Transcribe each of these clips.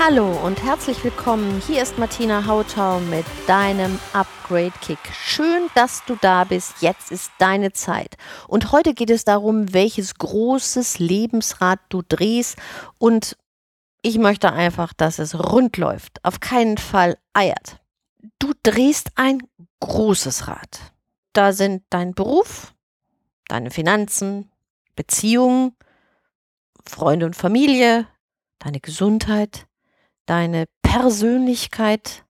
Hallo und herzlich willkommen. Hier ist Martina Hautau mit deinem Upgrade Kick. Schön, dass du da bist. Jetzt ist deine Zeit. Und heute geht es darum, welches großes Lebensrad du drehst. Und ich möchte einfach, dass es rund läuft. Auf keinen Fall eiert. Du drehst ein großes Rad. Da sind dein Beruf, deine Finanzen, Beziehungen, Freunde und Familie, deine Gesundheit, deine Persönlichkeit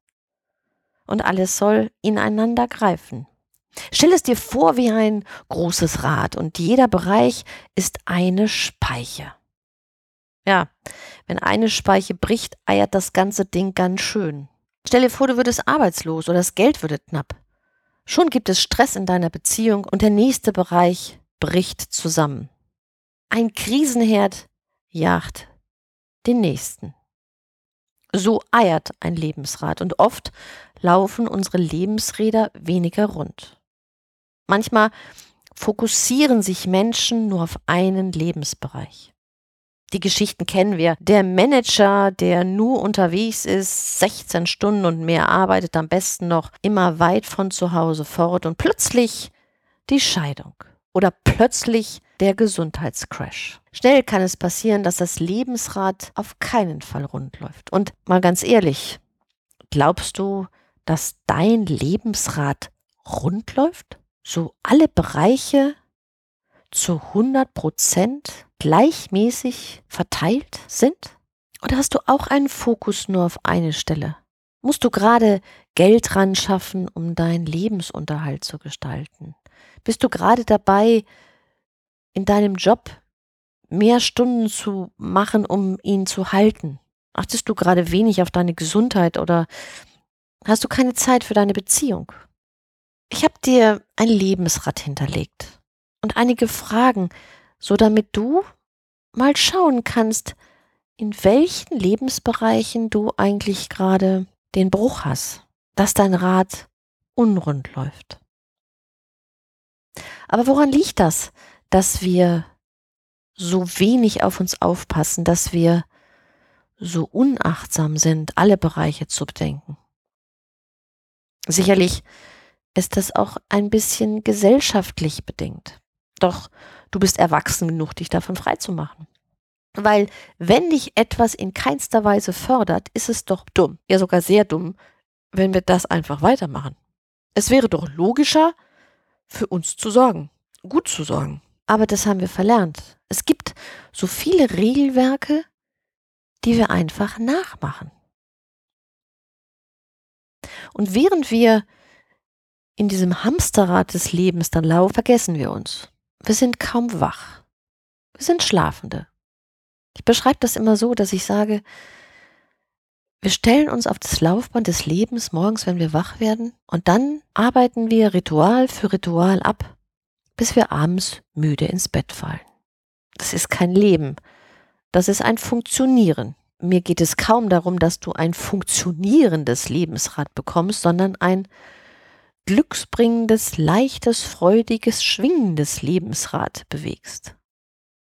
und alles soll ineinander greifen. Stell es dir vor wie ein großes Rad und jeder Bereich ist eine Speiche. Ja, wenn eine Speiche bricht, eiert das ganze Ding ganz schön. Stell dir vor, du würdest arbeitslos oder das Geld würde knapp. Schon gibt es Stress in deiner Beziehung und der nächste Bereich bricht zusammen. Ein Krisenherd jagt den nächsten. So eiert ein Lebensrad und oft laufen unsere Lebensräder weniger rund. Manchmal fokussieren sich Menschen nur auf einen Lebensbereich. Die Geschichten kennen wir. Der Manager, der nur unterwegs ist, 16 Stunden und mehr arbeitet, am besten noch immer weit von zu Hause fort und plötzlich die Scheidung oder plötzlich der Gesundheitscrash. Schnell kann es passieren, dass das Lebensrad auf keinen Fall rund läuft. Und mal ganz ehrlich, glaubst du, dass dein Lebensrad rund läuft? So alle Bereiche zu 100 Prozent gleichmäßig verteilt sind? Oder hast du auch einen Fokus nur auf eine Stelle? Musst du gerade Geld ran schaffen, um deinen Lebensunterhalt zu gestalten? Bist du gerade dabei, in deinem Job mehr Stunden zu machen, um ihn zu halten? Achtest du gerade wenig auf deine Gesundheit oder hast du keine Zeit für deine Beziehung? Ich habe dir ein Lebensrad hinterlegt und einige Fragen, so damit du mal schauen kannst, in welchen Lebensbereichen du eigentlich gerade den Bruch hast, dass dein Rad unrund läuft. Aber woran liegt das, dass wir so wenig auf uns aufpassen, dass wir so unachtsam sind, alle Bereiche zu bedenken? Sicherlich ist das auch ein bisschen gesellschaftlich bedingt. Doch du bist erwachsen genug, dich davon freizumachen. Weil wenn dich etwas in keinster Weise fördert, ist es doch dumm, ja sogar sehr dumm, wenn wir das einfach weitermachen. Es wäre doch logischer, für uns zu sorgen, gut zu sorgen. Aber das haben wir verlernt. Es gibt so viele Regelwerke, die wir einfach nachmachen. Und während wir in diesem Hamsterrad des Lebens dann laufen, vergessen wir uns. Wir sind kaum wach. Wir sind Schlafende. Ich beschreibe das immer so, dass ich sage, wir stellen uns auf das Laufband des Lebens morgens, wenn wir wach werden, und dann arbeiten wir Ritual für Ritual ab, bis wir abends müde ins Bett fallen. Das ist kein Leben, das ist ein Funktionieren. Mir geht es kaum darum, dass du ein funktionierendes Lebensrad bekommst, sondern ein glücksbringendes, leichtes, freudiges, schwingendes Lebensrad bewegst.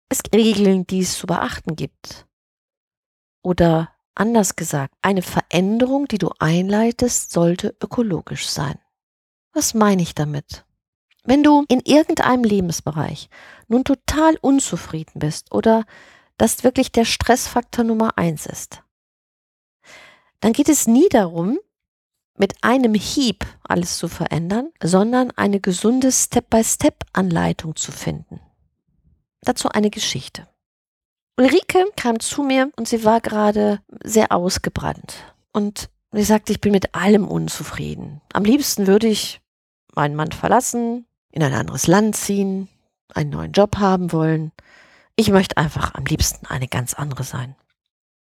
Es Regeln, die es zu beachten gibt. Oder Anders gesagt, eine Veränderung, die du einleitest, sollte ökologisch sein. Was meine ich damit? Wenn du in irgendeinem Lebensbereich nun total unzufrieden bist oder das wirklich der Stressfaktor Nummer eins ist, dann geht es nie darum, mit einem Hieb alles zu verändern, sondern eine gesunde Step-by-Step-Anleitung zu finden. Dazu eine Geschichte. Ulrike kam zu mir und sie war gerade sehr ausgebrannt. Und sie sagte, ich bin mit allem unzufrieden. Am liebsten würde ich meinen Mann verlassen, in ein anderes Land ziehen, einen neuen Job haben wollen. Ich möchte einfach am liebsten eine ganz andere sein.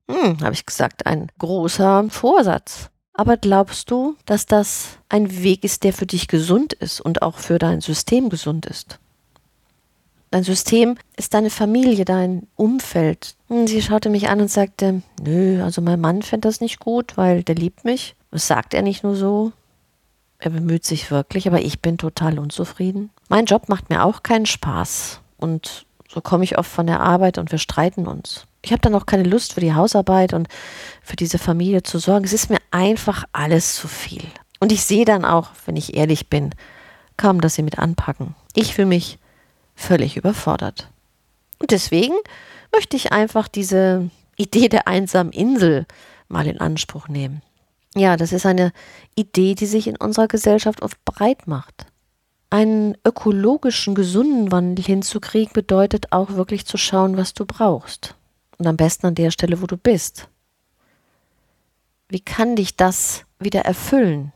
Hm, habe ich gesagt, ein großer Vorsatz. Aber glaubst du, dass das ein Weg ist, der für dich gesund ist und auch für dein System gesund ist? Dein System ist deine Familie, dein Umfeld. Und sie schaute mich an und sagte, nö, also mein Mann fände das nicht gut, weil der liebt mich. Das sagt er nicht nur so. Er bemüht sich wirklich, aber ich bin total unzufrieden. Mein Job macht mir auch keinen Spaß. Und so komme ich oft von der Arbeit und wir streiten uns. Ich habe dann auch keine Lust für die Hausarbeit und für diese Familie zu sorgen. Es ist mir einfach alles zu viel. Und ich sehe dann auch, wenn ich ehrlich bin, kaum, dass sie mit anpacken. Ich fühle mich völlig überfordert. Und deswegen möchte ich einfach diese Idee der einsamen Insel mal in Anspruch nehmen. Ja, das ist eine Idee, die sich in unserer Gesellschaft oft breit macht. Einen ökologischen, gesunden Wandel hinzukriegen bedeutet auch wirklich zu schauen, was du brauchst. Und am besten an der Stelle, wo du bist. Wie kann dich das wieder erfüllen?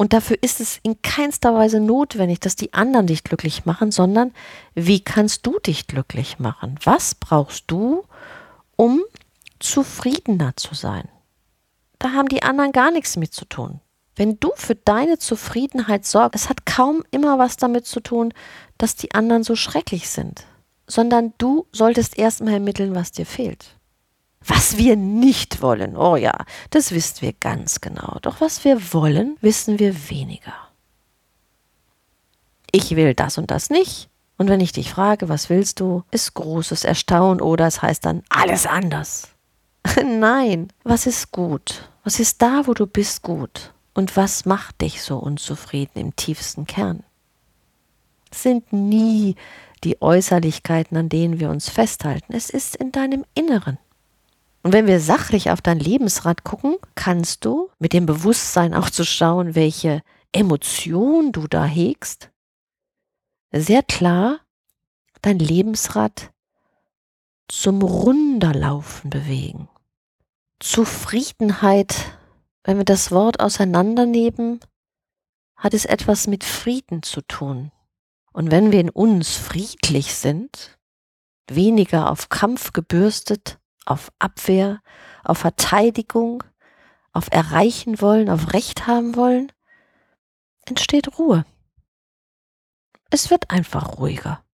Und dafür ist es in keinster Weise notwendig, dass die anderen dich glücklich machen, sondern wie kannst du dich glücklich machen? Was brauchst du, um zufriedener zu sein? Da haben die anderen gar nichts mit zu tun. Wenn du für deine Zufriedenheit sorgst, es hat kaum immer was damit zu tun, dass die anderen so schrecklich sind, sondern du solltest erstmal ermitteln, was dir fehlt. Was wir nicht wollen, oh ja, das wissen wir ganz genau. Doch was wir wollen, wissen wir weniger. Ich will das und das nicht. Und wenn ich dich frage, was willst du, ist großes Erstaunen oder es heißt dann alles anders. Nein, was ist gut? Was ist da, wo du bist, gut? Und was macht dich so unzufrieden im tiefsten Kern? Es sind nie die Äußerlichkeiten, an denen wir uns festhalten. Es ist in deinem Inneren. Und wenn wir sachlich auf dein Lebensrad gucken, kannst du mit dem Bewusstsein auch zu schauen, welche Emotion du da hegst, sehr klar dein Lebensrad zum Runterlaufen bewegen. Zufriedenheit, wenn wir das Wort auseinandernehmen, hat es etwas mit Frieden zu tun. Und wenn wir in uns friedlich sind, weniger auf Kampf gebürstet, auf Abwehr, auf Verteidigung, auf Erreichen wollen, auf Recht haben wollen, entsteht Ruhe. Es wird einfach ruhiger.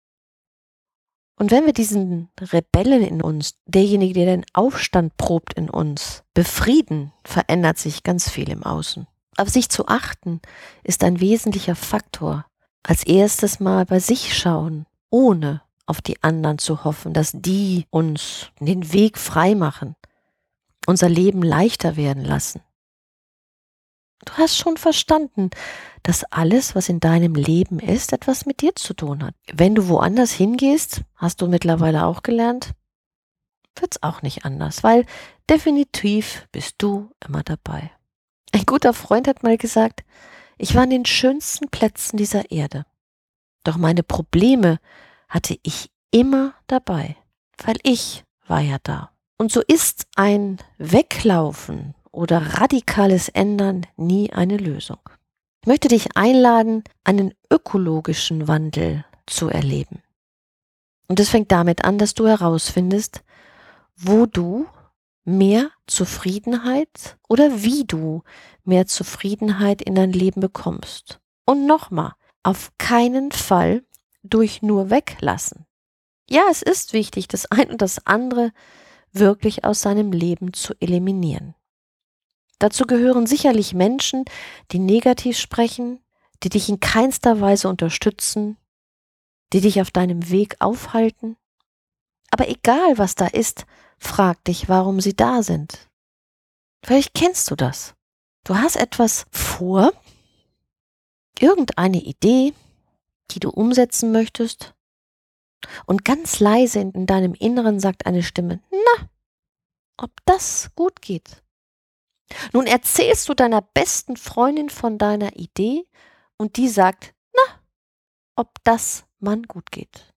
Und wenn wir diesen Rebellen in uns, derjenige, der den Aufstand probt in uns, befrieden, verändert sich ganz viel im Außen. Auf sich zu achten ist ein wesentlicher Faktor. Als erstes mal bei sich schauen, ohne auf die anderen zu hoffen, dass die uns den Weg frei machen, unser Leben leichter werden lassen. Du hast schon verstanden, dass alles, was in deinem Leben ist, etwas mit dir zu tun hat. Wenn du woanders hingehst, hast du mittlerweile auch gelernt, wird's auch nicht anders, weil definitiv bist du immer dabei. Ein guter Freund hat mal gesagt, ich war an den schönsten Plätzen dieser Erde. Doch meine Probleme hatte ich immer dabei, weil ich war ja da. Und so ist ein Weglaufen oder radikales Ändern nie eine Lösung. Ich möchte dich einladen, einen ökologischen Wandel zu erleben. Und es fängt damit an, dass du herausfindest, wo du mehr Zufriedenheit oder wie du mehr Zufriedenheit in dein Leben bekommst. Und nochmal, auf keinen Fall durch nur weglassen. Ja, es ist wichtig, das ein und das andere wirklich aus seinem Leben zu eliminieren. Dazu gehören sicherlich Menschen, die negativ sprechen, die dich in keinster Weise unterstützen, die dich auf deinem Weg aufhalten. Aber egal, was da ist, frag dich, warum sie da sind. Vielleicht kennst du das. Du hast etwas vor, irgendeine Idee, die du umsetzen möchtest, und ganz leise in deinem Inneren sagt eine Stimme, na, ob das gut geht. Nun erzählst du deiner besten Freundin von deiner Idee und die sagt, na, ob das Mann gut geht.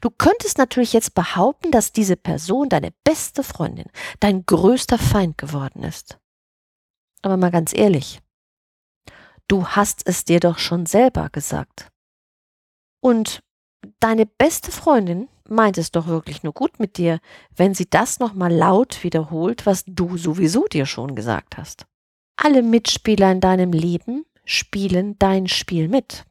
Du könntest natürlich jetzt behaupten, dass diese Person deine beste Freundin, dein größter Feind geworden ist. Aber mal ganz ehrlich, du hast es dir doch schon selber gesagt. Und deine beste Freundin meint es doch wirklich nur gut mit dir, wenn sie das nochmal laut wiederholt, was du sowieso dir schon gesagt hast. alle Mitspieler in deinem Leben spielen dein Spiel mit.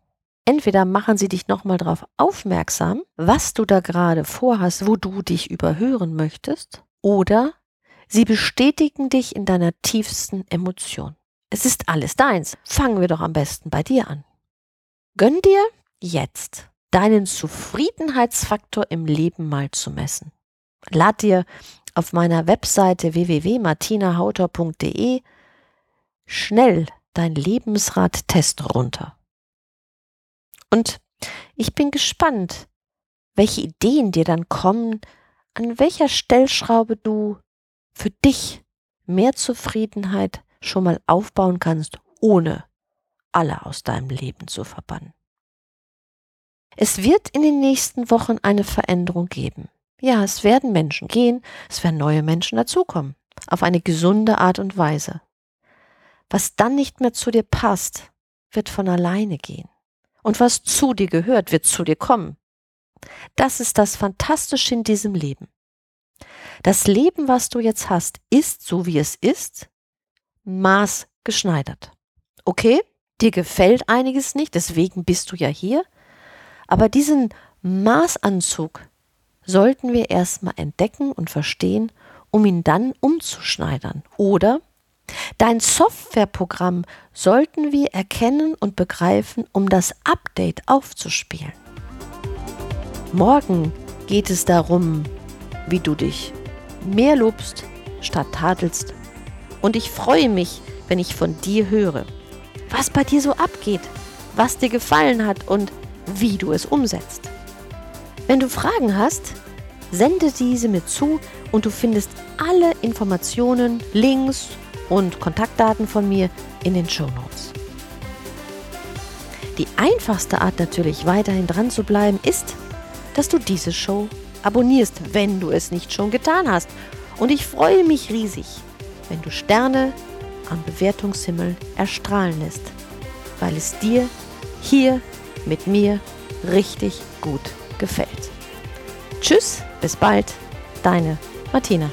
Entweder machen sie dich nochmal darauf aufmerksam, was du da gerade vorhast, wo du dich überhören möchtest, oder sie bestätigen dich in deiner tiefsten Emotion. Es ist alles deins. Fangen wir doch am besten bei dir an. Gönn dir jetzt deinen Zufriedenheitsfaktor im Leben mal zu messen. Lad dir auf meiner Webseite www.martinahauter.de schnell dein Lebensrad-Test runter. Und ich bin gespannt, welche Ideen dir dann kommen, an welcher Stellschraube du für dich mehr Zufriedenheit schon mal aufbauen kannst, ohne alle aus deinem Leben zu verbannen. Es wird in den nächsten Wochen eine Veränderung geben. Ja, es werden Menschen gehen, es werden neue Menschen dazukommen, auf eine gesunde Art und Weise. Was dann nicht mehr zu dir passt, wird von alleine gehen. Und was zu dir gehört, wird zu dir kommen. Das ist das Fantastische in diesem Leben. Das Leben, was du jetzt hast, ist so wie es ist, maßgeschneidert. Okay, dir gefällt einiges nicht, deswegen bist du ja hier, aber diesen Maßanzug sollten wir erstmal entdecken und verstehen, um ihn dann umzuschneidern. Oder dein Softwareprogramm sollten wir erkennen und begreifen, um das Update aufzuspielen. Morgen geht es darum, wie du dich mehr lobst statt tadelst. Und ich freue mich, wenn ich von dir höre, was bei dir so abgeht, was dir gefallen hat und wie du es umsetzt. Wenn du Fragen hast, sende diese mir zu und du findest alle Informationen, Links und Kontaktdaten von mir in den Show Notes. Die einfachste Art natürlich weiterhin dran zu bleiben ist, dass du diese Show abonnierst, wenn du es nicht schon getan hast. Und ich freue mich riesig, wenn du Sterne am Bewertungshimmel erstrahlen lässt, weil es dir hier mit mir richtig gut gefällt. Tschüss, bis bald, deine Martina.